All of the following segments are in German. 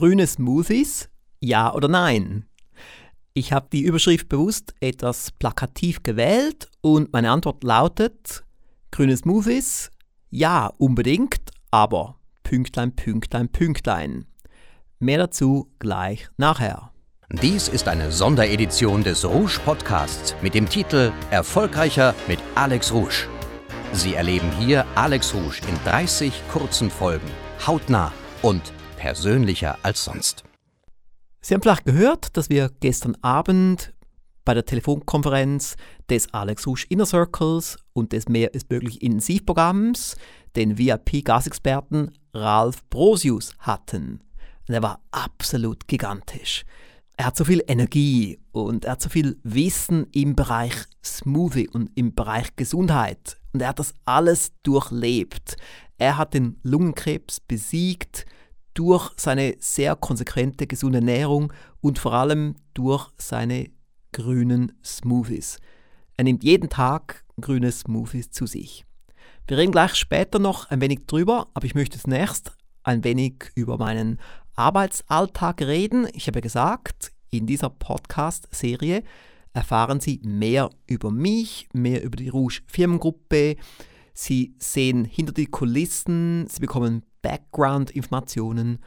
Grüne Smoothies? Ja oder nein? Ich habe die Überschrift bewusst etwas plakativ gewählt und meine Antwort lautet Grüne Smoothies? Ja, unbedingt, aber Pünktlein, Pünktlein, Pünktlein. Mehr dazu gleich nachher. Dies ist eine Sonderedition des Rouge Podcasts mit dem Titel Erfolgreicher mit Alex Rouge. Sie erleben hier Alex Rouge in 30 kurzen Folgen, hautnah und persönlicher als sonst. Sie haben vielleicht gehört, dass wir gestern Abend bei der Telefonkonferenz des Alex Rouge Inner Circles und des Mehr ist möglich Intensivprogramms den VIP-Gasexperten Ralf Brosius hatten. Er war absolut gigantisch. Er hat so viel Energie und er hat so viel Wissen im Bereich Smoothie und im Bereich Gesundheit. Und er hat das alles durchlebt. Er hat den Lungenkrebs besiegt durch seine sehr konsequente gesunde Ernährung und vor allem durch seine grünen Smoothies. Er nimmt jeden Tag grüne Smoothies zu sich. Wir reden gleich später noch ein wenig drüber, aber ich möchte zunächst ein wenig über meinen Arbeitsalltag reden. Ich habe gesagt, in dieser Podcast-Serie erfahren Sie mehr über mich, mehr über die Rouge Firmengruppe. Sie sehen hinter die Kulissen, Sie bekommen Background-Informationen.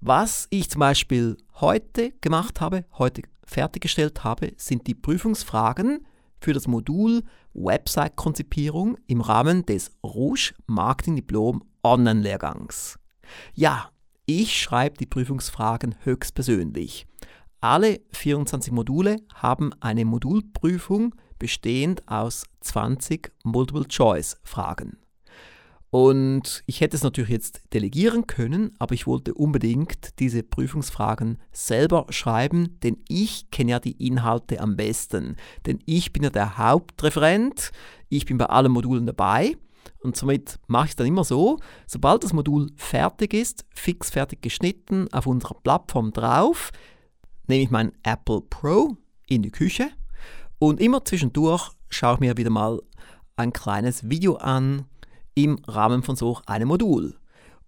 Was ich zum Beispiel heute gemacht habe, heute fertiggestellt habe, sind die Prüfungsfragen für das Modul Website-Konzipierung im Rahmen des Rouge Marketing Diplom Online-Lehrgangs. Ja, ich schreibe die Prüfungsfragen höchstpersönlich. Alle 24 Module haben eine Modulprüfung bestehend aus 20 Multiple-Choice-Fragen. Und ich hätte es natürlich jetzt delegieren können, aber ich wollte unbedingt diese Prüfungsfragen selber schreiben, denn ich kenne ja die Inhalte am besten. Denn ich bin ja der Hauptreferent, ich bin bei allen Modulen dabei und somit mache ich es dann immer so, sobald das Modul fertig ist, fix fertig geschnitten, auf unserer Plattform drauf, nehme ich mein Apple Pro in die Küche und immer zwischendurch schaue ich mir wieder mal ein kleines Video an im Rahmen von so einem Modul.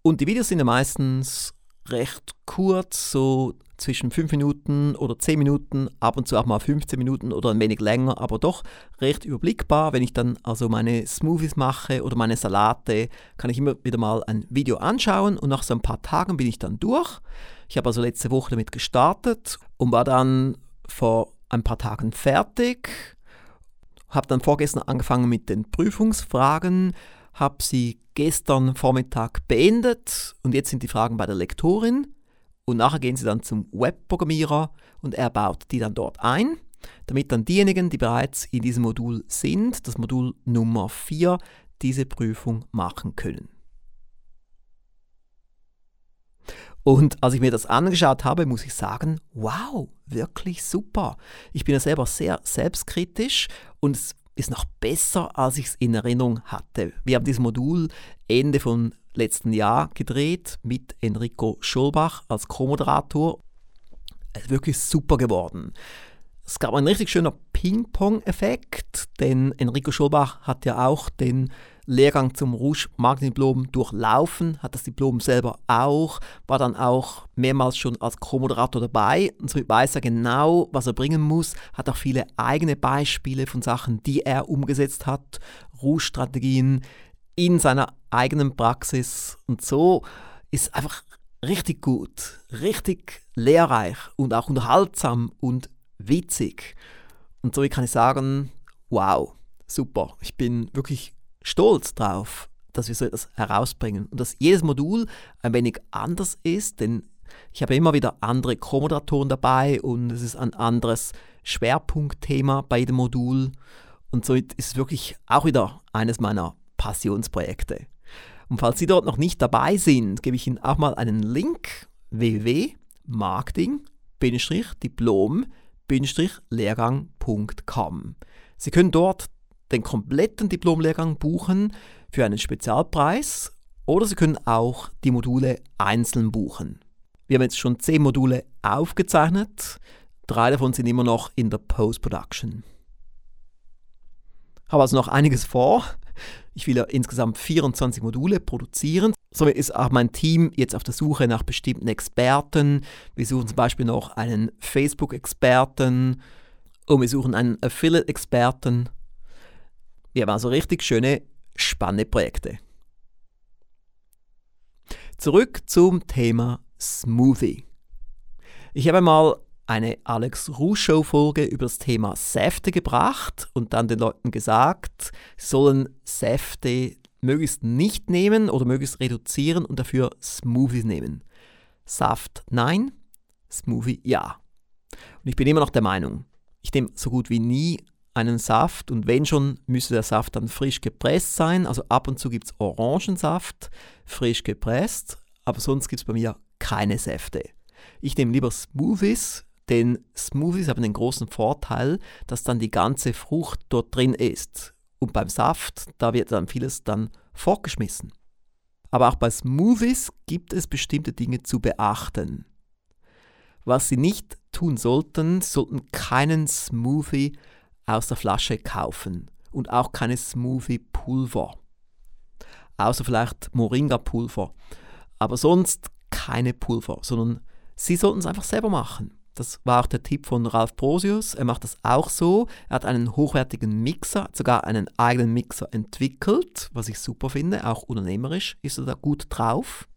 Und die Videos sind ja meistens recht kurz, so zwischen 5 Minuten oder 10 Minuten, ab und zu auch mal 15 Minuten oder ein wenig länger, aber doch recht überblickbar. Wenn ich dann also meine Smoothies mache oder meine Salate, kann ich immer wieder mal ein Video anschauen und nach so ein paar Tagen bin ich dann durch. Ich habe also letzte Woche damit gestartet und war dann vor ein paar Tagen fertig. Habe dann vorgestern angefangen mit den Prüfungsfragen, habe sie gestern Vormittag beendet und jetzt sind die Fragen bei der Lektorin und nachher gehen sie dann zum Webprogrammierer und er baut die dann dort ein, damit dann diejenigen, die bereits in diesem Modul sind, das Modul Nummer 4, diese Prüfung machen können. Und als ich mir das angeschaut habe, muss ich sagen, wow, wirklich super. Ich bin ja selber sehr selbstkritisch und es ist noch besser, als ich es in Erinnerung hatte. Wir haben dieses Modul Ende von letzten Jahr gedreht mit Enrico Schulbach als Co-Moderator. Es ist wirklich super geworden. Es gab einen richtig schöner Ping-Pong-Effekt, denn Enrico Schulbach hat ja auch den Lehrgang zum Rouge Marketing Diplom durchlaufen, hat das Diplom selber auch, war dann auch mehrmals schon als Co-Moderator dabei und somit weiß er genau, was er bringen muss, hat auch viele eigene Beispiele von Sachen, die er umgesetzt hat, Rouge-Strategien in seiner eigenen Praxis und so ist einfach richtig gut, richtig lehrreich und auch unterhaltsam und witzig. Und so kann ich sagen, wow, super. Ich bin wirklich stolz drauf, dass wir so etwas herausbringen und dass jedes Modul ein wenig anders ist, denn ich habe immer wieder andere Co-Moderatoren dabei und es ist ein anderes Schwerpunktthema bei jedem Modul und so ist es wirklich auch wieder eines meiner Passionsprojekte. Und falls Sie dort noch nicht dabei sind, gebe ich Ihnen auch mal einen Link www.marketing-diplom- lehrgang.com. Sie können dort den kompletten Diplomlehrgang buchen für einen Spezialpreis oder Sie können auch die Module einzeln buchen. Wir haben jetzt schon zehn Module aufgezeichnet, drei davon sind immer noch in der Post-Production. Habe also noch einiges vor. Ich will ja insgesamt 24 Module produzieren. Somit ist auch mein Team jetzt auf der Suche nach bestimmten Experten. Wir suchen zum Beispiel noch einen Facebook-Experten und wir suchen einen Affiliate-Experten. Wir haben also richtig schöne, spannende Projekte. Zurück zum Thema Smoothie. Ich habe mal eine Alex Rouge Show Folge über das Thema Säfte gebracht und dann den Leuten gesagt, sie sollen Säfte möglichst nicht nehmen oder möglichst reduzieren und dafür Smoothies nehmen. Saft nein, Smoothie ja. Und ich bin immer noch der Meinung, ich nehme so gut wie nie einen Saft und wenn schon, müsste der Saft dann frisch gepresst sein. Also ab und zu gibt es Orangensaft, frisch gepresst, aber sonst gibt es bei mir keine Säfte. Ich nehme lieber Smoothies, denn Smoothies haben den großen Vorteil, dass dann die ganze Frucht dort drin ist. Und beim Saft, da wird dann vieles dann fortgeschmissen. Aber auch bei Smoothies gibt es bestimmte Dinge zu beachten. Was Sie nicht tun sollten, sollten keinen Smoothie aus der Flasche kaufen und auch keine Smoothie-Pulver. Außer vielleicht Moringa-Pulver. Aber sonst keine Pulver, sondern Sie sollten es einfach selber machen. Das war auch der Tipp von Ralf Brosius. Er macht das auch so. Er hat einen hochwertigen Mixer, sogar einen eigenen Mixer entwickelt, was ich super finde. Auch unternehmerisch ist er da gut drauf.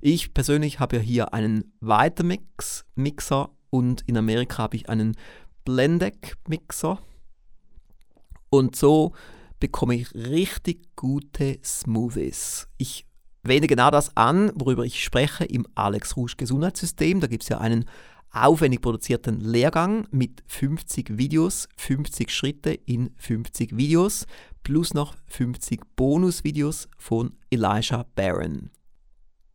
Ich persönlich habe ja hier einen Weitermix-Mixer und in Amerika habe ich einen Blendec-Mixer. Und so bekomme ich richtig gute Smoothies. Ich wende genau das an, worüber ich spreche im Alex Rouge Gesundheitssystem. Da gibt es ja einen aufwendig produzierten Lehrgang mit 50 Videos, 50 Schritte in 50 Videos, plus noch 50 Bonusvideos von Elijah Barron.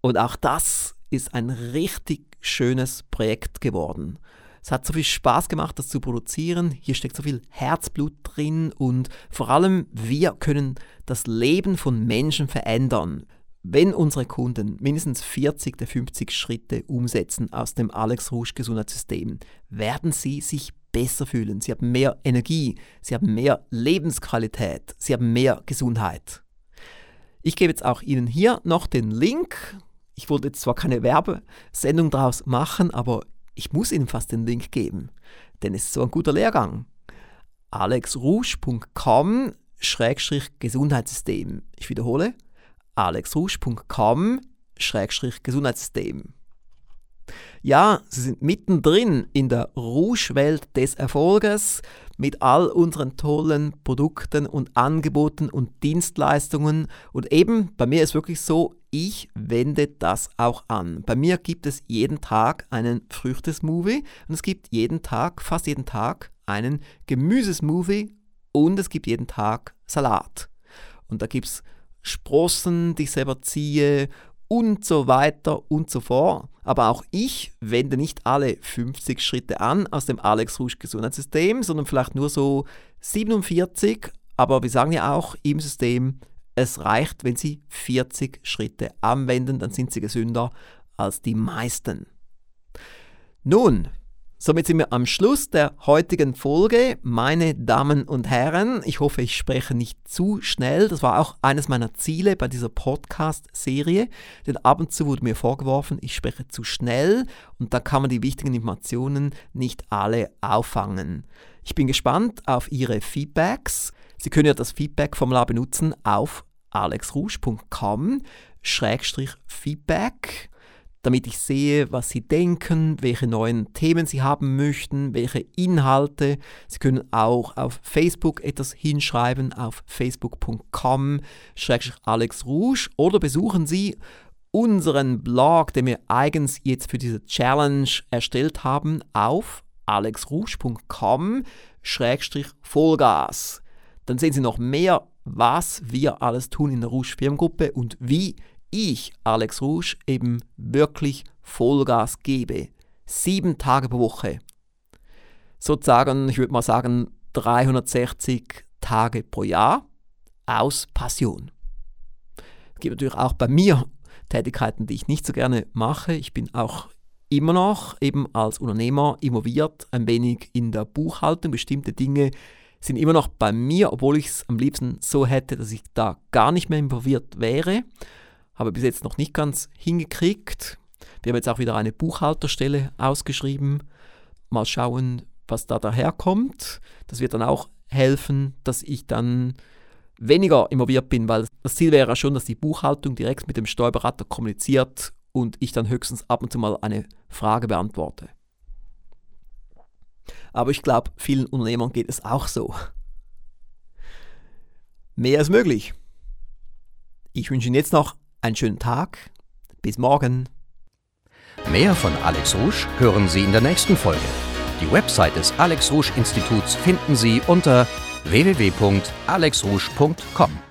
Und auch das ist ein richtig schönes Projekt geworden. Es hat so viel Spaß gemacht, das zu produzieren. Hier steckt so viel Herzblut drin und vor allem wir können das Leben von Menschen verändern. Wenn unsere Kunden mindestens 40 der 50 Schritte umsetzen aus dem Alex Rouge Gesundheitssystem, werden sie sich besser fühlen. Sie haben mehr Energie, sie haben mehr Lebensqualität, sie haben mehr Gesundheit. Ich gebe jetzt auch Ihnen hier noch den Link. Ich wollte jetzt zwar keine Werbesendung daraus machen, aber ich muss Ihnen fast den Link geben, denn es ist so ein guter Lehrgang. alexrouge.com-gesundheitssystem. Ich wiederhole, alexrouge.com-gesundheitssystem. Ja, Sie sind mittendrin in der Rouge-Welt des Erfolges mit all unseren tollen Produkten und Angeboten und Dienstleistungen. Und eben, bei mir ist wirklich so, ich wende das auch an. Bei mir gibt es jeden Tag einen Früchtesmovie und es gibt jeden Tag, fast jeden Tag, einen Gemüsesmovie und es gibt jeden Tag Salat. Und da gibt es Sprossen, die ich selber ziehe und so weiter und so fort. Aber auch ich wende nicht alle 50 Schritte an aus dem Alex Rouge Gesundheitssystem, sondern vielleicht nur so 47. Aber wir sagen ja auch im System, es reicht, wenn Sie 40 Schritte anwenden, dann sind Sie gesünder als die meisten. Nun, Somit sind wir am Schluss der heutigen Folge. Meine Damen und Herren, ich hoffe, ich spreche nicht zu schnell. Das war auch eines meiner Ziele bei dieser Podcast-Serie. Denn ab und zu wurde mir vorgeworfen, ich spreche zu schnell und da kann man die wichtigen Informationen nicht alle auffangen. Ich bin gespannt auf Ihre Feedbacks. Sie können ja das Feedback-Formular benutzen auf alexrouge.com-feedback damit ich sehe, was Sie denken, welche neuen Themen Sie haben möchten, welche Inhalte. Sie können auch auf Facebook etwas hinschreiben, auf facebook.com Alex Rouge oder besuchen Sie unseren Blog, den wir eigens jetzt für diese Challenge erstellt haben, auf alexrouge.com Vollgas. Dann sehen Sie noch mehr, was wir alles tun in der Rouge Firmengruppe und wie ich, Alex Rouge, eben wirklich Vollgas gebe. Sieben Tage pro Woche. Sozusagen, ich würde mal sagen, 360 Tage pro Jahr aus Passion. Es gibt natürlich auch bei mir Tätigkeiten, die ich nicht so gerne mache. Ich bin auch immer noch eben als Unternehmer involviert, ein wenig in der Buchhaltung. Bestimmte Dinge sind immer noch bei mir, obwohl ich es am liebsten so hätte, dass ich da gar nicht mehr involviert wäre. Habe bis jetzt noch nicht ganz hingekriegt. Wir haben jetzt auch wieder eine Buchhalterstelle ausgeschrieben. Mal schauen, was da daherkommt. Das wird dann auch helfen, dass ich dann weniger involviert bin, weil das Ziel wäre ja schon, dass die Buchhaltung direkt mit dem Steuerberater kommuniziert und ich dann höchstens ab und zu mal eine Frage beantworte. Aber ich glaube, vielen Unternehmern geht es auch so. Mehr ist möglich. Ich wünsche Ihnen jetzt noch einen schönen Tag. Bis morgen. Mehr von Alex Rouge hören Sie in der nächsten Folge. Die Website des Alex Rouge Instituts finden Sie unter www.alexrouge.com.